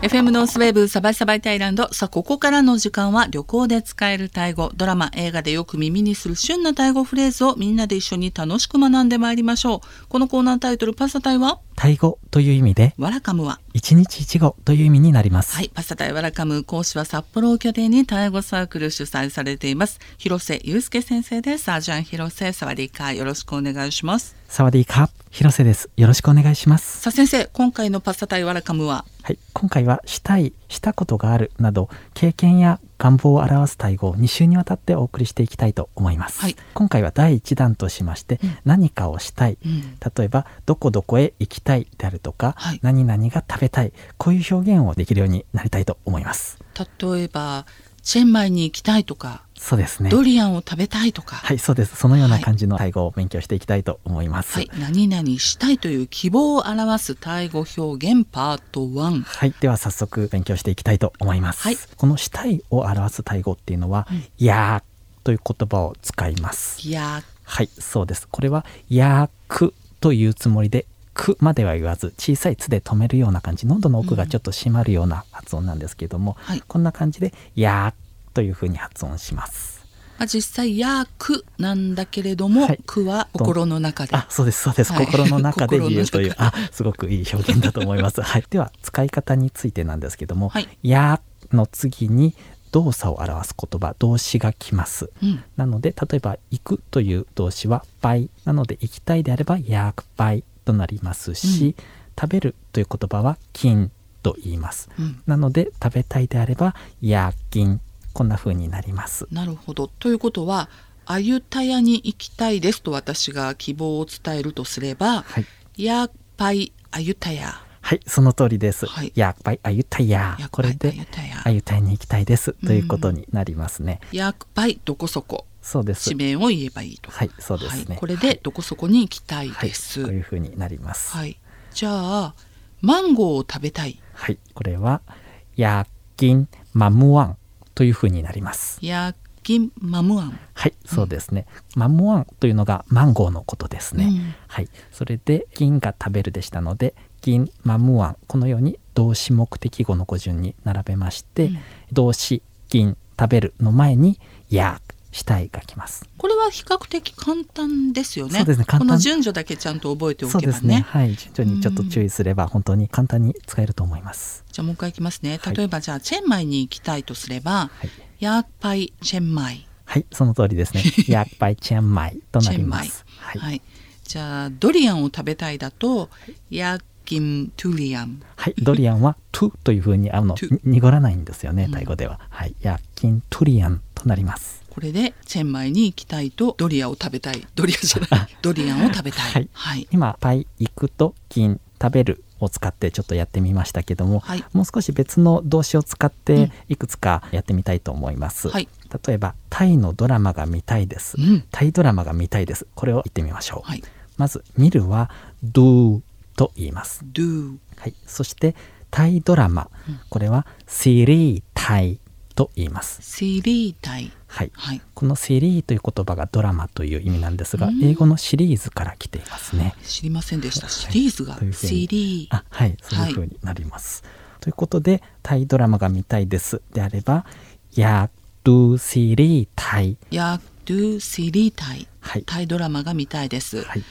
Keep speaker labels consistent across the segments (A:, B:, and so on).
A: FM ノースウェーブサバイサバイタイランド。さあここからの時間は旅行で使えるタイ語。ドラマ映画でよく耳にする旬なタイ語フレーズをみんなで一緒に楽しく学んでまいりましょう。このコーナータイトルパサタイは？
B: タイ語という意味で
A: ワラカムは？
B: 一日一語という意味になります、
A: はいパスタタイワラカム講師は札幌を拠点にタイ語サークル主催されています。広瀬祐介先生です。サージャン広瀬サワディーカーよろしくお願いします
B: サワディーカー広瀬です。よろしくお願いします。
A: さあ先生今回のパスタタイワラカムは？
B: はい今回はしたいしたことがあるなど経験や願望を表すタイ語を2週にわたってお送りしていきたいと思います、
A: はい。
B: 今回は第1弾としまして、何かをしたい。
A: うん。
B: 例えばどこどこへ行きたいであるとか、
A: はい。
B: 何々が食べたい。こういう表現をできるようになりたいと思います。
A: 例えばチェンマイに行きたいとか
B: そうですね。
A: ドリアンを食べたいとか。
B: はいそうです。そのような感じのタイ語を勉強していきたいと思います、
A: はい、何々したいという希望を表すタイ語表現パート1。
B: はい、では早速勉強していきたいと思います。
A: はい。
B: このしたいを表すタイ語っていうのは、やーという言葉を使います。
A: いや
B: はい、そうです。これはやーくというつもりで、くまでは言わず、小さいつで止めるような感じ、喉の奥がちょっと締まるような発音なんですけれども、
A: はい
B: こんな感じで、やーというふうに発音します。
A: まあ、実際「やく」なんだけれども「
B: はい
A: く」は心の中で
B: あ、そうです、そうです。
A: はい
B: 心の中で言うという、あ、すごくいい表現だと思います。はい。では、使い方についてなんですけども、
A: はい
B: やの次に動作を表す言葉、動詞が来ます。
A: うん
B: なので、例えば、行くという動詞は、倍。なので、行きたいであれば、やく倍となりますし、食べるという言葉は、金と言います。
A: うん
B: なので、食べたいであれば、や金。こんな風になります。
A: なるほどということは「あゆたやに行きたいです」と私が希望を伝えるとすれば
B: はい。
A: 「やっぱいあゆたや
B: はい、その通りです。
A: はい
B: やっぱりあゆたや。これで
A: あゆたや
B: あゆたいに行きたいですということになりますね。
A: やっぱいどこそこ
B: そうです
A: 地。名を言えばいいと。
B: はい、そうですね。
A: はい、これでどこそこに行きたい
B: はい、
A: です。
B: こういう風になります。はい、
A: はい、じゃあマンゴーを食べたい。
B: これはやきんマムワンという風になります。
A: ヤギンマムアン。
B: はい、そうですね。マムワンというのがマンゴーのことですね。
A: うん
B: はい、それで銀が食べるでしたので銀マムワンこのように動詞目的語の語順に並べまして、
A: うん
B: 動詞銀食べるの前にやしたいがきます。
A: これは比較的簡単ですよね。
B: そうですね
A: この順序だけちゃんと覚えてお
B: そう
A: けばね。
B: ですね。はい、順序にちょっと注意すれば本当に簡単に使えると思います。
A: じゃあもう一回いきますね。
B: はい
A: 例えばじゃあチェンマイに行きたいとすれば、
B: はい、
A: ヤーパイチェンマイ。
B: はい、その通りですね。やっぱりチェンマイとなります。はい、
A: はい。じゃあドリアンを食べたいだと、ヤギントゥリアン。
B: はい、ドリアンはトゥという風にあの濁らないんですよね
A: うん
B: タイ語では。はい、やキントゥリアンとなります。
A: これでチェンマイに行きたいとドリアを食べたい。ドリアじゃない。ドリアンを食べたい。
B: はい
A: はい。
B: 今パイ行くと金食べるを使ってちょっとやってみましたけども、
A: はい
B: もう少し別の動詞を使っ
A: うん
B: ていくつかやってみたいと思います。
A: はい
B: 例えばタイのドラマが見たいです。
A: うん
B: タイドラマが見たいです。これを言ってみましょう。
A: はい。
B: まず見るは do と言います。はい、そしてタイドラマ、
A: うん
B: これはシリータイと言います。
A: セリー体、
B: はい、
A: はい、
B: このセリーという言葉がドラマという意味なんですが、英語のシリーズから来ていますね。
A: 知りませんでした。シリーズが、
B: は、
A: セリー。
B: あ、はい、そういうふうになります。はい、ということで、タイドラマが見たいですであれば、やドゥシリータイ。
A: やドゥシリータイ。
B: はい、
A: タイドラマが見たいです。
B: はい。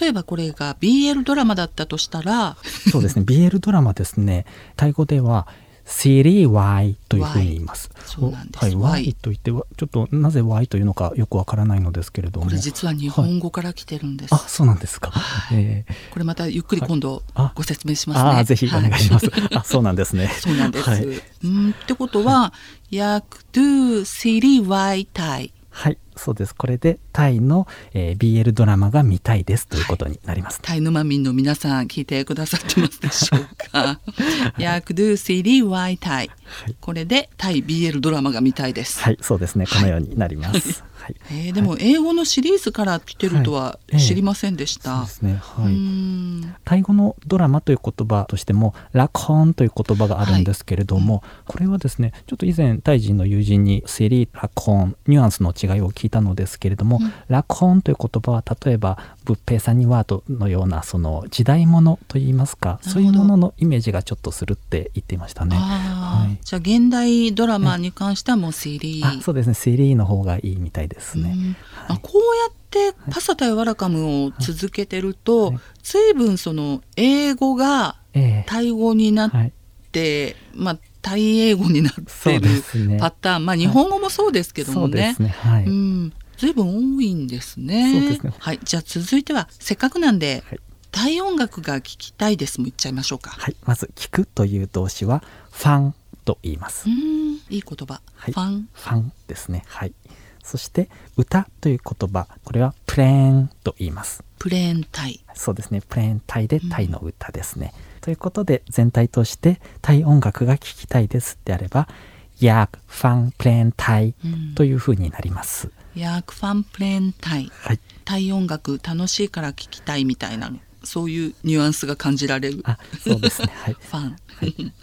A: 例えばこれが BL ドラマだったとしたら
B: そうですね BL ドラマですねタイ語ではシリー Y というふうに言います。
A: そうなんです
B: はい
A: Y
B: Y と言ってはちょっとなぜ Y というのかよくわからないのですけれども
A: これ実は日本語から来てるんです。
B: あそうなんですか。えー
A: これまたゆっくり今度
B: あ
A: ご説明しますね。
B: あーぜひお願いします。
A: は
B: あそうなんですね。
A: そうなんです。
B: はい、
A: うんってことは、や do シリー Y タイ。
B: はい、そうです。これでタイの、えー BL ドラマが見たいですということになります。
A: タイ沼民の皆さん聞いてくださってますでしょうか。や do シリー Y タイ。
B: はい
A: これでタイ BL ドラマが見たいです。
B: はい、そうですね。このようになります。はい。
A: えーでも英語のシリーズから来てるとは
B: はいええ
A: 知りませんでし
B: そう
A: た。
B: ですね。は
A: う
B: い。
A: ん
B: タイ語のドラマという言葉としてもラコーンという言葉があるんですけれども、これはですねちょっと以前タイ人の友人にセリラコーンニュアンスの違いを聞聞いたのですけれども、
A: うん。
B: 落本という言葉は例えば仏平さんにワードのようなその時代物といいますかそういうもののイメージがちょっとするって言っていましたね。はい。
A: じゃあ現代ドラマに関してはもうセリー、
B: あそうですね。セリーの方がいいみたいですね。
A: うん。
B: はい。
A: あこうやってパサタやわらかむを続けてると、
B: はい。
A: 随分その英語が
B: ええ。
A: タイ語になっ
B: はい、
A: て、まあタイ英語になってる。パターン、まあ日本語もそうですけどもね
B: そうです。ね。はい。
A: うん、随分多いんですね。
B: そうですね
A: はい、じゃあ続いてはせっかくなんで、
B: はい
A: タイ音楽が聴きたいですも言っちゃいましょうか。
B: はい、まず聞くという動詞はファンと言います
A: う。ん、いい言葉。
B: はい
A: ファン。
B: ファンですね。はい。そして歌という言葉、これはプレーンと言います。
A: プレーンタイ。
B: そうですね。プレーンタイでタイの歌ですね。ということで全体としてタイ音楽が聴きたいですであれば、ヤークファンプレーンタイ
A: うん
B: というふうになります。
A: ヤークファンプレーンタイ。
B: はい。
A: タイ音楽楽しいから聴きたいみたいなそういうニュアンスが感じられる。
B: あ、そうですね。はい。
A: ファン。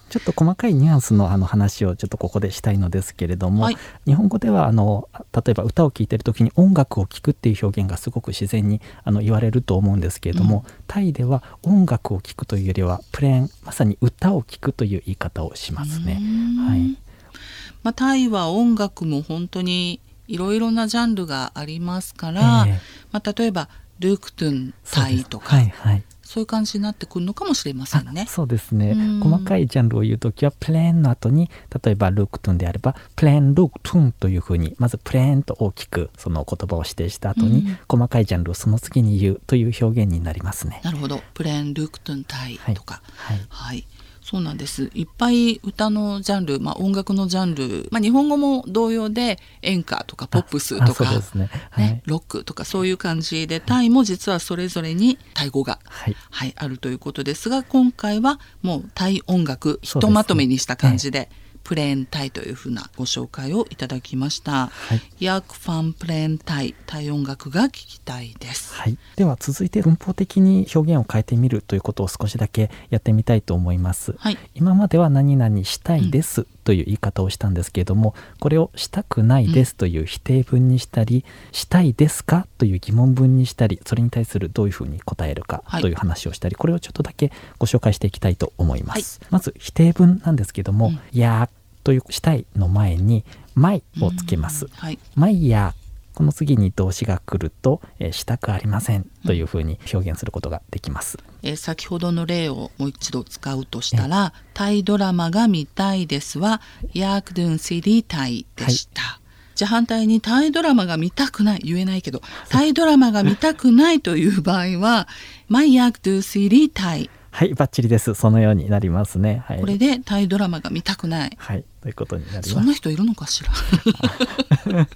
B: ちょっと細かいニュアンスのあの話をちょっとここでしたいのですけれども、
A: はい
B: 日本語ではあの例えば歌を聴いてる時に音楽を聴くっていう表現がすごく自然にあの言われると思うんですけれども、タイでは音楽を聴くというよりはプレーンまさに歌を聴くという言い方をしますね。
A: うん
B: はい
A: まあ、タイは音楽も本当にいろいろなジャンルがありますから、
B: ええ
A: まあ、例えばルークトゥンタイとか
B: はいはい。
A: そういう感じになってくるのかもしれませんね。
B: あ。そうですね。
A: うん。
B: 細かいジャンルを言う時はプレーンの後に例えばルークトゥンであればプレーンルークトゥンというふうにまずプレーンと大きくその言葉を指定した後に、
A: うん。
B: 細かいジャンルをその次に言うという表現になりますね。
A: なるほど。プレーンルークトゥンタイとか、
B: はい。
A: はい、そうなんですいっぱい歌のジャンル、まあ、音楽のジャンル、まあ、日本語も同様で演歌とかポップス
B: あ
A: とか
B: ね。はい。
A: ね、ロックとかそういう感じでタイも実はそれぞれにタイ語が、
B: はい。
A: はい、あるということですが今回はもうタイ音楽ひとまとめにした感じでプレーンタイというふうなご紹介をいただきました。
B: はい。
A: ヤークファンプレーンタイタイ音楽が聞きたいです。
B: はい、では続いて文法的に表現を変えてみるということを少しだけやってみたいと思います。
A: はい、
B: 今までは何々したいですという言い方をしたんですけれども、これをしたくないですという否定文にしたり、したいですかという疑問文にしたり、それに対するどういうふうに答えるか
A: はい
B: という話をしたり、これをちょっとだけご紹介していきたいと思います。まず否定文なんですけども、
A: うん
B: いやーというしたいの前に、my をつけます。
A: うんはい、
B: マイヤーこの次に動詞が来ると、えーしたくありませんというふうに表現することができます。
A: えー先ほどの例をもう一度使うとしたら「タイドラマが見たいです」は「ヤークドゥンシリータイ」でした。じゃあ反対にタイドラマが見たくない言えないけどタイドラマが見たくないという場合は「マイヤークドゥンシリータイ
B: はい、バッチリです。そのようになりますね。はい。
A: これでタイドラマが見たくない
B: はい、ということになります。
A: そんな人いるのかしら？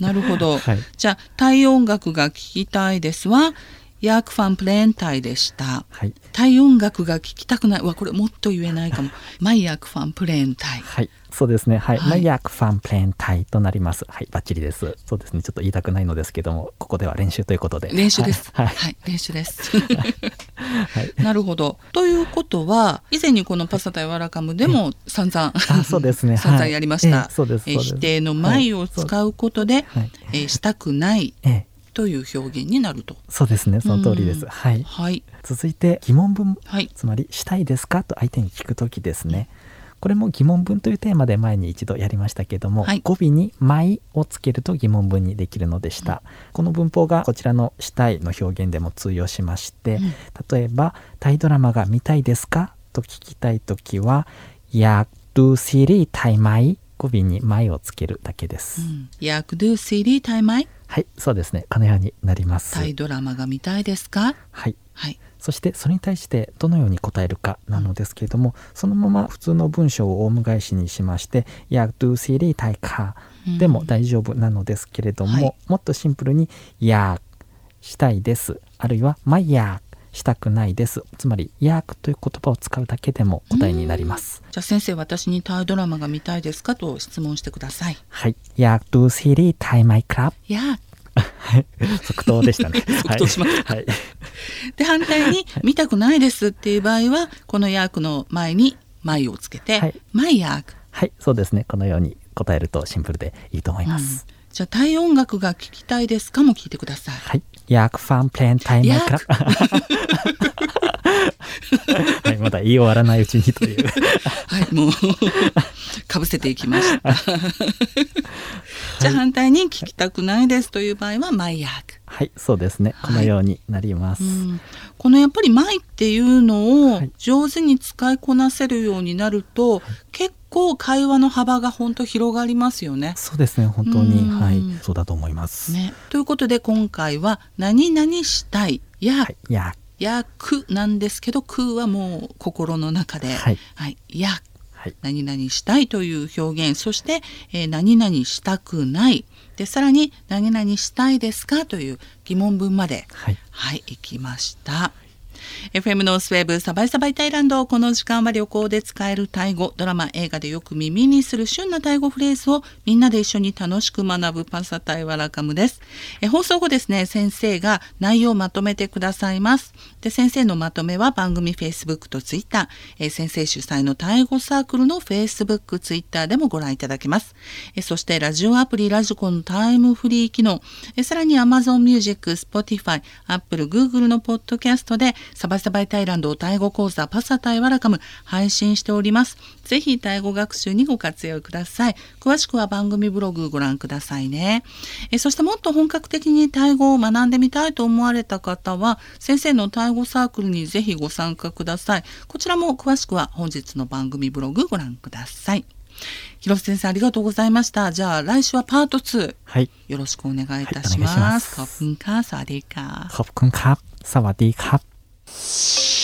A: なるほど、
B: はい
A: じゃあタイ音楽が聴きたいですはヤークファンプレーンタイでした
B: はい。
A: タイ音楽が聴きたくないうわこれもっと言えないかもマイヤークファンプレーンタイ
B: はい。そうですね。はい。
A: はい
B: マイヤークファンプレーンタイとなります。はい、バッチリです。そうですね。ちょっと言いたくないのですけども、ここでは練習ということで。
A: 練習です
B: は。
A: はいい、
B: はい。
A: 練習です
B: はい
A: なるほどということは以前にこのパサタやわらかむでも散々
B: あそうですね
A: 散々
B: はい
A: やりました、
B: ええそうです
A: 否定の前を使うことで、
B: はい。
A: えーしたくない
B: ええ、
A: という表現になると。
B: そうですね。その通りです、はい、
A: はい、
B: 続いて疑問文、
A: はい、
B: つまり「したいですか?」と相手に聞く時ですね、これも疑問文というテーマで前に一度やりましたけども、
A: はい、
B: 語尾に「my」をつけると疑問文にできるのでした、うん、この文法がこちらの「したい」の表現でも通用しまして、
A: うん、
B: 例えば「タイドラマが見たいですか?」と聞きたい時は「やっるしりたいまい」語尾に「まい」をつけるだけです。
A: やっるしりたいまい？
B: はいそうですね。このようになります。
A: タイドラマが見たいですか？
B: はい。
A: はい。
B: そしてそれに対してどのように答えるかなのですけれども、そのまま普通の文章をオウム返しにしまして「や do シリータイか」でも大丈夫なのですけれども、
A: はい。
B: もっとシンプルに「やしたいです」あるいは「まやしたくないです」つまり「やという言葉を使うだけでも答えになります。
A: じゃあ先生私にタイドラマが見たいですかと質問してください
B: はい。や do シリータイマイクラブ。
A: やー
B: はい。即答でしたね。
A: 即答しました
B: はい。はい
A: で反対に見たくないですっていう場合はこのヤークの前に「マイ」をつけて
B: はい「
A: マイヤーク
B: はい、そうですね。このように答えるとシンプルでいいと思います。
A: じゃあタイ音楽が聴きたいですかも聞いてください。
B: はい。อยากฟังเพลงไทยไหมครับ はい、まだ言い終わらないうちにという。
A: はい、もうかぶせていきました。じゃあ反対に聞きたくないですという場合はマイヤーク。
B: はい、そうですね。このようになります。
A: うん。このやっぱり「マイ」っていうのを
B: はい。
A: 上手に使いこなせるようになると、結構会話の幅が本当広がりますよね。
B: そうですね。本当に、
A: うん。
B: はい、そうだと思います。
A: ね。ということで今回は「何々したい」や
B: はい、いや、「
A: やく」なんですけど「く」はもう心の中で「
B: はい。
A: はい、や。
B: はい、
A: 何々したいという表現。そして、えー何々したくないでさらに何々したいですか？という疑問文まで。
B: はい、
A: はい行きました。FM ノースウェーブサバイサバイタイランドこの時間は旅行で使えるタイ語ドラマ映画でよく耳にする旬なタイ語フレーズをみんなで一緒に楽しく学ぶパサタイワラカムです。え放送後ですね先生が内容をまとめてくださいます。で先生のまとめは番組 Facebook と Twitter え先生主催のタイ語サークルの Facebook、Twitter でもご覧いただけます。えそしてラジオアプリラジコのタイムフリー機能。えさらに Amazon Music、Spotify、Apple、Google のポッドキャストでサバサバイタイランドタイ語講座パサタイワラカム配信しております。ぜひタイ語学習にご活用ください。詳しくは番組ブログご覧くださいね。えそしてもっと本格的にタイ語を学んでみたいと思われた方は、先生のタイ語サークルにぜひご参加ください。こちらも詳しくは本日の番組ブログご覧ください。広瀬先生ありがとうございました。じゃあ来週はパート2。
B: はい。
A: よろしくお願いいたし
B: ます。はい、ま
A: すカอบคุณค่ะ
B: カプンカーサワディカ,ー Música